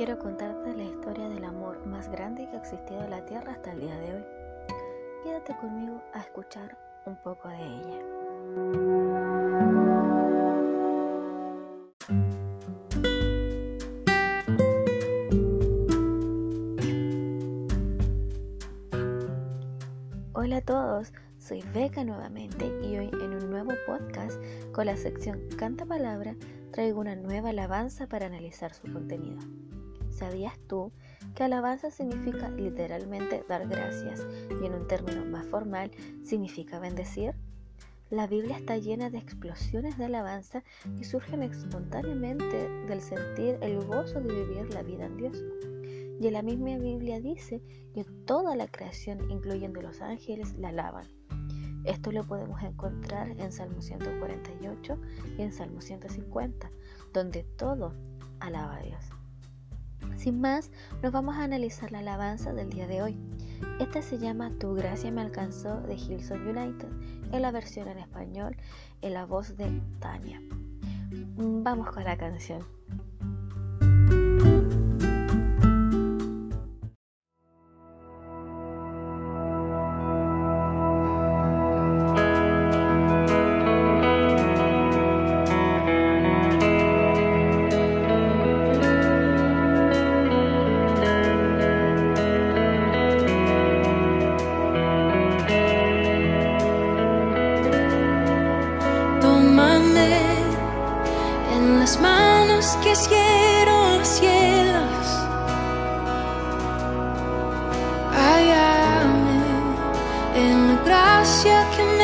quiero contarte la historia del amor más grande que ha existido en la tierra hasta el día de hoy. Quédate conmigo a escuchar un poco de ella. Hola a todos, soy Beca nuevamente y hoy en un nuevo podcast con la sección Canta Palabra traigo una nueva alabanza para analizar su contenido. ¿Sabías tú que alabanza significa literalmente dar gracias y en un término más formal significa bendecir? La Biblia está llena de explosiones de alabanza que surgen espontáneamente del sentir el gozo de vivir la vida en Dios. Y la misma Biblia dice que toda la creación, incluyendo los ángeles, la alaban. Esto lo podemos encontrar en Salmo 148 y en Salmo 150, donde todo alaba a Dios. Sin más, nos vamos a analizar la alabanza del día de hoy. Esta se llama Tu gracia me alcanzó de Hillsong United, en la versión en español, en la voz de Tania. Vamos con la canción. Gracia que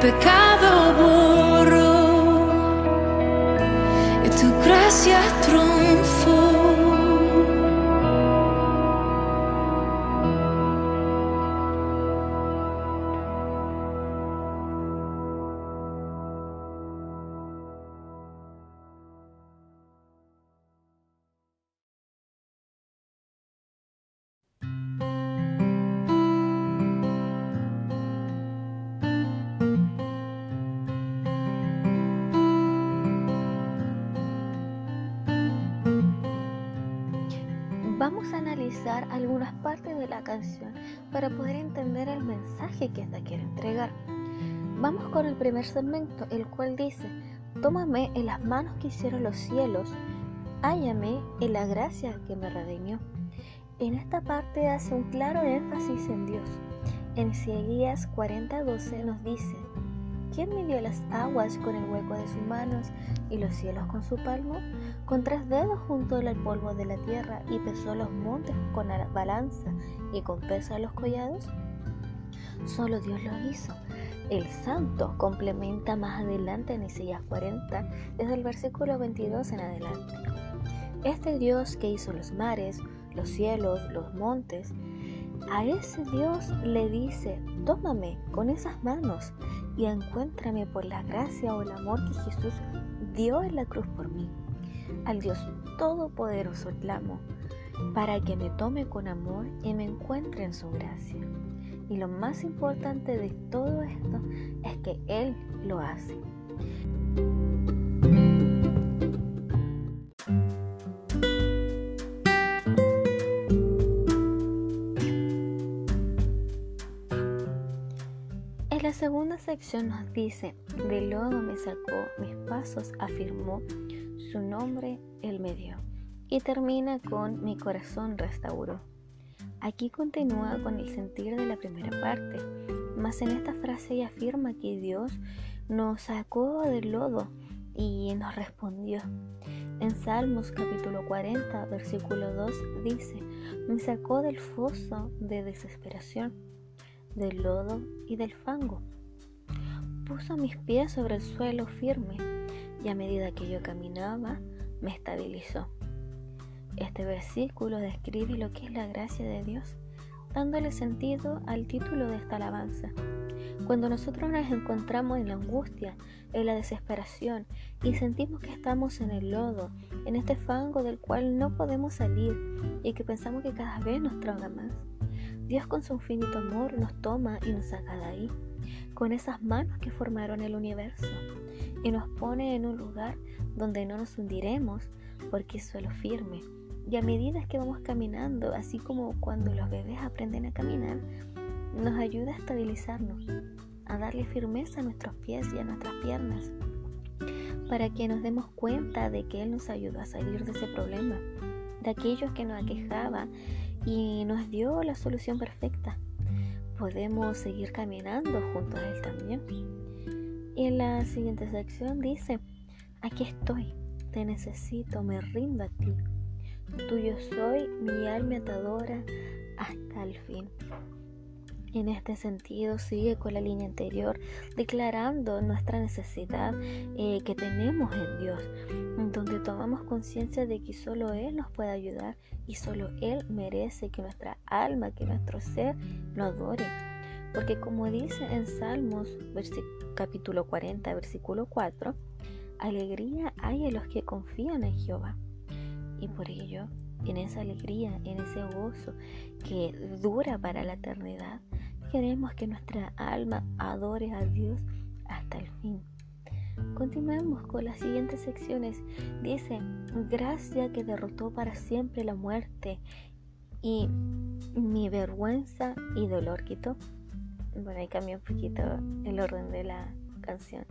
pecado Vamos a analizar algunas partes de la canción para poder entender el mensaje que esta quiere entregar. Vamos con el primer segmento, el cual dice, Tómame en las manos que hicieron los cielos, hállame en la gracia que me redimió. En esta parte hace un claro énfasis en Dios. En Isaías 40:12 nos dice, ¿Quién midió las aguas con el hueco de sus manos y los cielos con su palmo? Con tres dedos juntó el polvo de la tierra y pesó los montes con la balanza y con peso los collados. Solo Dios lo hizo. El santo complementa más adelante en Isaías 40, desde el versículo 22 en adelante. Este Dios que hizo los mares, los cielos, los montes, a ese Dios le dice, tómame con esas manos y encuéntrame por la gracia o el amor que Jesús dio en la cruz por mí. Al Dios Todopoderoso clamo para que me tome con amor y me encuentre en su gracia. Y lo más importante de todo esto es que Él lo hace. En la segunda sección nos dice, de lodo me sacó, mis pasos afirmó, su nombre él me dio. Y termina con mi corazón restauró. Aquí continúa con el sentir de la primera parte, mas en esta frase ella afirma que Dios nos sacó del lodo y nos respondió. En Salmos capítulo 40, versículo 2 dice, me sacó del foso de desesperación, del lodo y del fango. Puso mis pies sobre el suelo firme y a medida que yo caminaba, me estabilizó. Este versículo describe lo que es la gracia de Dios, dándole sentido al título de esta alabanza. Cuando nosotros nos encontramos en la angustia, en la desesperación y sentimos que estamos en el lodo, en este fango del cual no podemos salir y que pensamos que cada vez nos traga más, Dios con su infinito amor nos toma y nos saca de ahí, con esas manos que formaron el universo, y nos pone en un lugar donde no nos hundiremos porque es suelo firme. Y a medida que vamos caminando, así como cuando los bebés aprenden a caminar, nos ayuda a estabilizarnos, a darle firmeza a nuestros pies y a nuestras piernas, para que nos demos cuenta de que Él nos ayudó a salir de ese problema, de aquellos que nos aquejaba y nos dio la solución perfecta. Podemos seguir caminando junto a Él también. Y en la siguiente sección dice, aquí estoy, te necesito, me rindo a ti. Tuyo soy, mi alma te adora hasta el fin. En este sentido, sigue con la línea anterior, declarando nuestra necesidad eh, que tenemos en Dios, donde tomamos conciencia de que solo Él nos puede ayudar y solo Él merece que nuestra alma, que nuestro ser lo adore. Porque como dice en Salmos capítulo 40, versículo 4, alegría hay en los que confían en Jehová. Y por ello, en esa alegría, en ese gozo que dura para la eternidad, queremos que nuestra alma adore a Dios hasta el fin. Continuemos con las siguientes secciones. Dice, gracia que derrotó para siempre la muerte y mi vergüenza y dolor quitó. Bueno, ahí cambió un poquito el orden de la canción.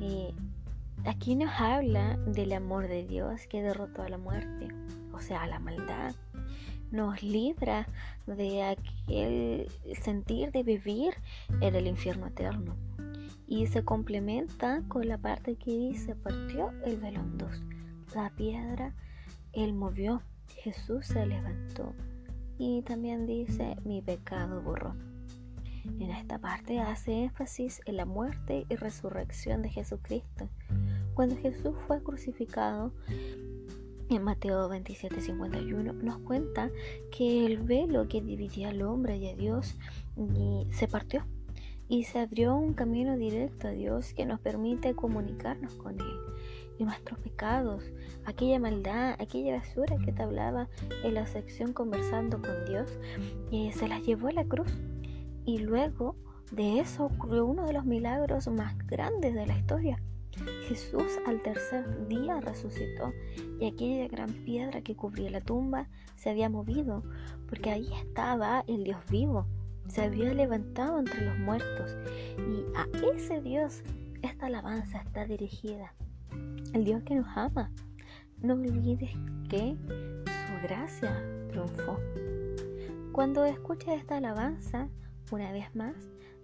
Y aquí nos habla del amor de Dios que derrotó a la muerte, o sea, a la maldad. Nos libra de aquel sentir de vivir en el infierno eterno y se complementa con la parte que dice partió el velo en dos. La piedra él movió, Jesús se levantó y también dice mi pecado borró. En esta parte hace énfasis en la muerte y resurrección de Jesucristo. Cuando Jesús fue crucificado, en Mateo 27, 51 nos cuenta que el velo que dividía al hombre y a Dios se partió y se abrió un camino directo a Dios que nos permite comunicarnos con Él. Y nuestros pecados, aquella maldad, aquella basura que te hablaba en la sección conversando con Dios, y se las llevó a la cruz. Y luego de eso ocurrió uno de los milagros más grandes de la historia. Jesús al tercer día resucitó y aquella gran piedra que cubría la tumba se había movido porque ahí estaba el Dios vivo se había levantado entre los muertos y a ese Dios esta alabanza está dirigida. El Dios que nos ama. No olvides que su gracia triunfó. Cuando escuches esta alabanza, una vez más,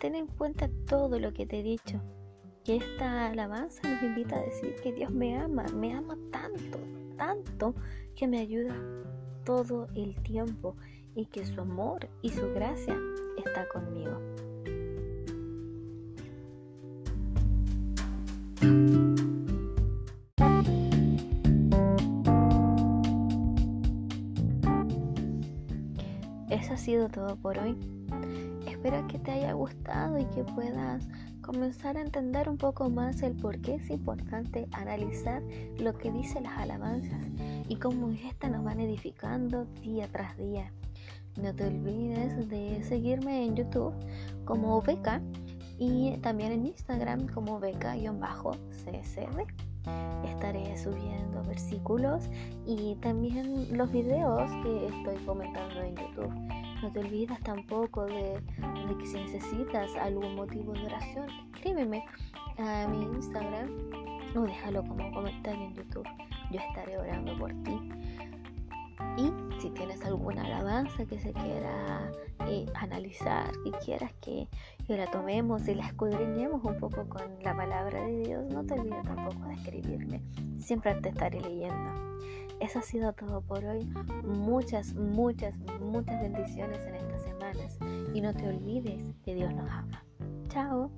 ten en cuenta todo lo que te he dicho. Que esta alabanza nos invita a decir que Dios me ama, me ama tanto, tanto, que me ayuda todo el tiempo y que su amor y su gracia está conmigo. Eso ha sido todo por hoy. Espero que te haya gustado y que puedas comenzar a entender un poco más el por qué es importante analizar lo que dicen las alabanzas y cómo éstas nos van edificando día tras día. No te olvides de seguirme en YouTube como Beca y también en Instagram como beca-csd. Estaré subiendo versículos y también los videos que estoy comentando en YouTube. No te olvides tampoco de, que si necesitas algún motivo de oración, escríbeme a mi Instagram o déjalo como comentario en YouTube. Yo estaré orando por ti. Y si tienes alguna alabanza que se quiera eh, analizar, y quieras que, que, la tomemos y la escudriñemos un poco con la palabra de Dios, no te olvides tampoco de escribirme. Siempre te estaré leyendo. Eso ha sido todo por hoy. Muchas, muchas, muchas bendiciones en estas semanas. Y no te olvides que Dios nos ama. Chao.